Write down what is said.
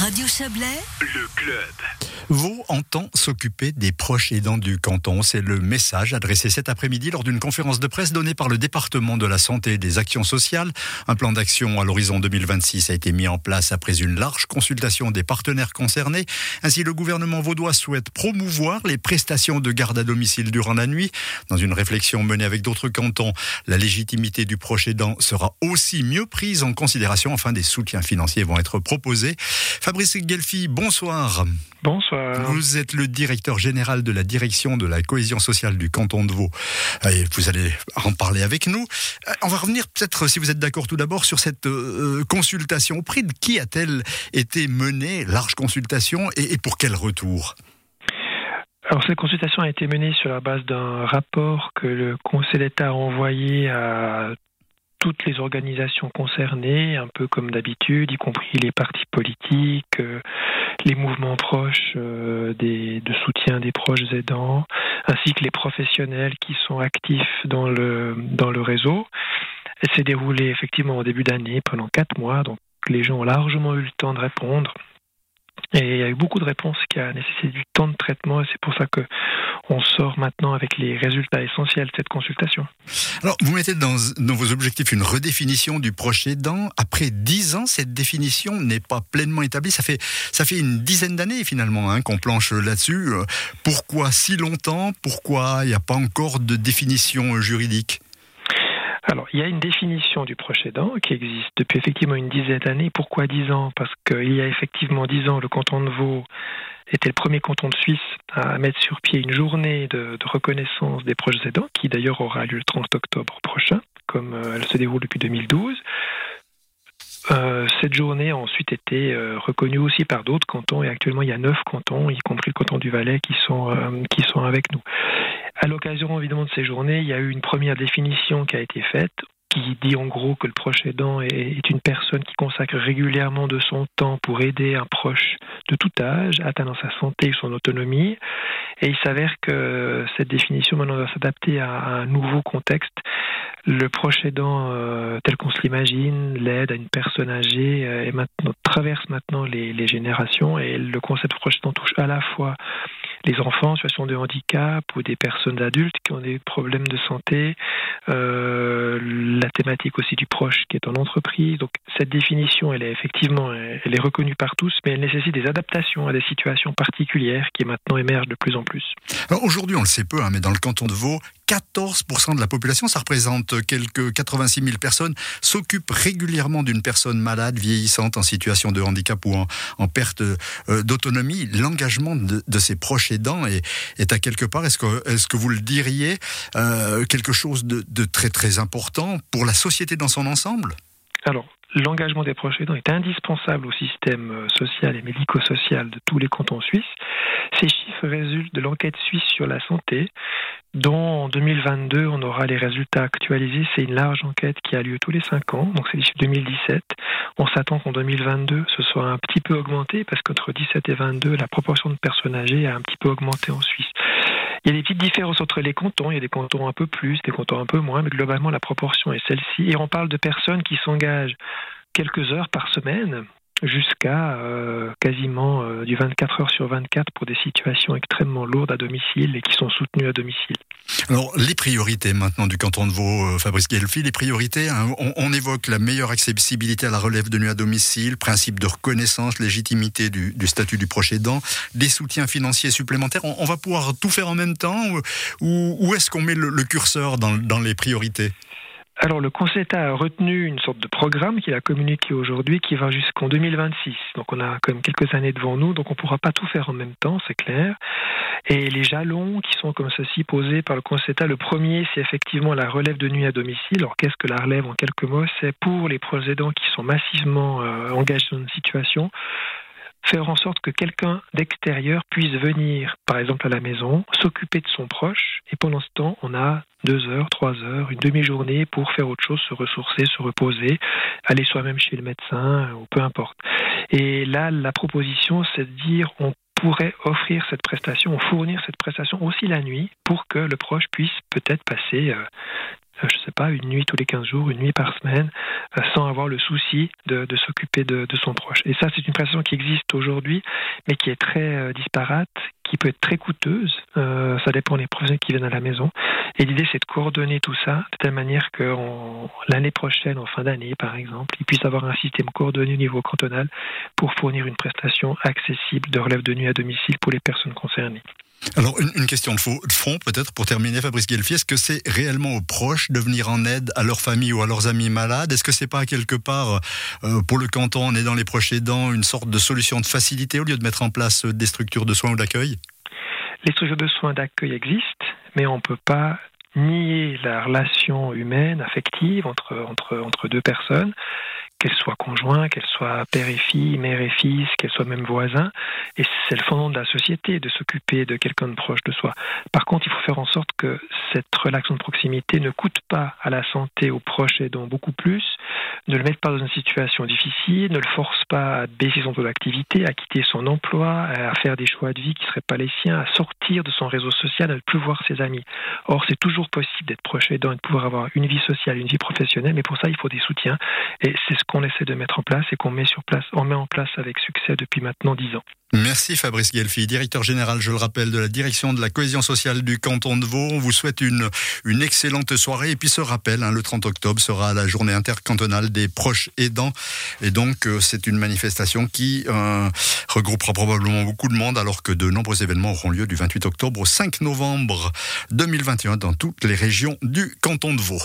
Radio Chablais, le club. Vaud entend s'occuper des proches aidants du canton. C'est le message adressé cet après-midi lors d'une conférence de presse donnée par le département de la santé et des actions sociales. Un plan d'action à l'horizon 2026 a été mis en place après une large consultation des partenaires concernés. Ainsi, le gouvernement vaudois souhaite promouvoir les prestations de garde à domicile durant la nuit. Dans une réflexion menée avec d'autres cantons, la légitimité du proche aidant sera aussi mieux prise en considération. Enfin, des soutiens financiers vont être proposés. Fabrice Gelfi, bonsoir. Bonsoir. Vous êtes le directeur général de la direction de la cohésion sociale du canton de Vaud. Et vous allez en parler avec nous. Euh, on va revenir peut-être, si vous êtes d'accord tout d'abord, sur cette euh, consultation. Auprès de qui a-t-elle été menée, large consultation, et, et pour quel retour? Alors cette consultation a été menée sur la base d'un rapport que le Conseil d'État a envoyé à toutes les organisations concernées, un peu comme d'habitude, y compris les partis politiques, euh, les mouvements proches euh, de soutien des proches aidants, ainsi que les professionnels qui sont actifs dans le, dans le réseau. Elle s'est déroulée effectivement au début d'année, pendant quatre mois, donc les gens ont largement eu le temps de répondre. Et il y a eu beaucoup de réponses qui a nécessité du temps de traitement c'est pour ça que on sort maintenant avec les résultats essentiels de cette consultation. Alors, vous mettez dans, vos objectifs une redéfinition du proche aidant. Après dix ans, cette définition n'est pas pleinement établie. Ça fait, ça fait une dizaine d'années finalement hein, qu'on planche là-dessus. Pourquoi si longtemps? Pourquoi il n'y a pas encore de définition juridique? Alors, il y a une définition du proche aidant qui existe depuis effectivement une dizaine d'années. Pourquoi dix ans? Parce qu'il y a effectivement dix ans, le canton de Vaud était le premier canton de Suisse à mettre sur pied une journée de, reconnaissance des proches aidants, qui d'ailleurs aura lieu le 30 octobre prochain, comme euh, elle se déroule depuis 2012. Euh, cette journée a ensuite été euh, reconnue aussi par d'autres cantons et actuellement il y a neuf cantons, y compris le canton du Valais, qui sont, qui sont avec nous. À l'occasion évidemment de ces journées, il y a eu une première définition qui a été faite qui dit en gros que le proche aidant est une personne qui consacre régulièrement de son temps pour aider un proche de tout âge, atteindre sa santé et son autonomie. Et il s'avère que cette définition maintenant doit s'adapter à un nouveau contexte. Le proche aidant, euh, tel qu'on se l'imagine, l'aide à une personne âgée, euh, maintenant, traverse maintenant les, les, générations et le concept proche aidant touche à la fois les enfants en situation de handicap ou des personnes adultes qui ont des problèmes de santé, euh, la thématique aussi du proche qui est en entreprise. Donc cette définition, elle est effectivement, elle est reconnue par tous, mais elle nécessite des adaptations à des situations particulières qui maintenant émergent de plus en plus. Alors aujourd'hui, on le sait peu, hein, mais dans le canton de Vaud, 14% de la population, ça représente quelques 86 000 personnes, s'occupent régulièrement d'une personne malade, vieillissante, en situation de handicap ou en, perte euh, d'autonomie. L'engagement de, de, ces proches aidants est, est à quelque part, est-ce que, est que vous le diriez, euh, quelque chose de, de très très important pour la société dans son ensemble? Alors, l'engagement des proches aidants est indispensable au système euh, social et médico-social de tous les cantons suisses. Ces chiffres résultent de l'enquête suisse sur la santé, dont en 2022 on aura les résultats actualisés. C'est une large enquête qui a lieu tous les cinq ans, donc c'est 2017. On s'attend qu'en 2022 ce soit un petit peu augmenté parce qu'entre 17 et 22 la proportion de personnes âgées a un petit peu augmenté en Suisse. Il y a des petites différences entre les cantons. Il y a des cantons un peu plus, des cantons un peu moins, mais globalement, la proportion est celle-ci. Et on parle de personnes qui s'engagent quelques heures par semaine jusqu'à euh, quasiment euh, du 24 heures sur 24 pour des situations extrêmement lourdes à domicile et qui sont soutenues à domicile. Alors, les priorités maintenant du canton de Vaud, euh, Fabrice Guelfi, les priorités, hein, on, on, évoque la meilleure accessibilité à la relève de nuit à domicile, principe de reconnaissance, légitimité du, du statut du proche des soutiens financiers supplémentaires. On, on, va pouvoir tout faire en même temps ou, ou est-ce qu'on met le, le curseur dans, dans les priorités? Alors le Conseil d'État a retenu une sorte de programme qu'il a communiqué aujourd'hui qui va jusqu'en 2026. Donc on a quand même quelques années devant nous, donc on ne pourra pas tout faire en même temps, c'est clair. Et les jalons qui sont comme ceci posés par le Conseil d'État, le premier c'est effectivement la relève de nuit à domicile. Alors qu'est-ce que la relève en quelques mots? C'est pour les proches aidants qui sont massivement euh, engagés dans une situation faire en sorte que quelqu'un d'extérieur puisse venir, par exemple, à la maison, s'occuper de son proche, et pendant ce temps, on a deux heures, trois heures, une demi-journée pour faire autre chose, se ressourcer, se reposer, aller soi-même chez le médecin, ou peu importe. Et là, la proposition, c'est de dire, on pourrait offrir cette prestation, ou fournir cette prestation aussi la nuit, pour que le proche puisse peut-être passer euh, je ne sais pas, une nuit tous les 15 jours, une nuit par semaine, sans avoir le souci de, s'occuper de, son proche. Et ça, c'est une prestation qui existe aujourd'hui, mais qui est très disparate, qui peut être très coûteuse. ça dépend des professionnels qui viennent à la maison. Et l'idée, c'est de coordonner tout ça de telle manière que l'année prochaine, en fin d'année, par exemple, ils puissent avoir un système coordonné au niveau cantonal pour fournir une prestation accessible de relève de nuit à domicile pour les personnes concernées. Alors, une, question de fond, peut-être, pour terminer, Fabrice Guelfi. Est-ce que c'est réellement aux proches de venir en aide à leur famille ou à leurs amis malades? Est-ce que c'est pas quelque part, euh, pour le canton, on est dans les proches aidants, une sorte de solution de facilité au lieu de mettre en place des structures de soins ou d'accueil? Les structures de soins d'accueil existent, mais on ne peut pas nier la relation humaine, affective entre deux personnes qu'elle soit conjoint, qu'elle soit père et fille, mère et fils, qu'elle soit même voisin. Et c'est le fondement de la société de s'occuper de quelqu'un de proche de soi. Par contre, il faut faire en sorte que cette relation de proximité ne coûte pas à la santé, aux proches aidants beaucoup plus, ne le mette pas dans une situation difficile, ne le force pas à baisser son taux d'activité, à quitter son emploi, à faire des choix de vie qui ne seraient pas les siens, à sortir de son réseau social, à ne plus voir ses amis. Or, c'est toujours possible d'être proche aidant et de pouvoir avoir une vie sociale, une vie professionnelle, mais pour ça, il faut des soutiens. Et c'est ce qu'on essaie de mettre en place et qu'on met sur place, on met en place avec succès depuis maintenant dix ans. Merci Fabrice Guelfi, directeur général, je le rappelle, de la direction de la cohésion sociale du canton de Vaud. On vous souhaite une, excellente soirée. Et puis ce rappel, hein, le 30 octobre sera la journée intercantonale des proches aidants. Et donc euh, c'est une manifestation qui euh, regroupera probablement beaucoup de monde alors que de nombreux événements auront lieu du 28 octobre au 5 novembre 2021 dans toutes les régions du canton de Vaud.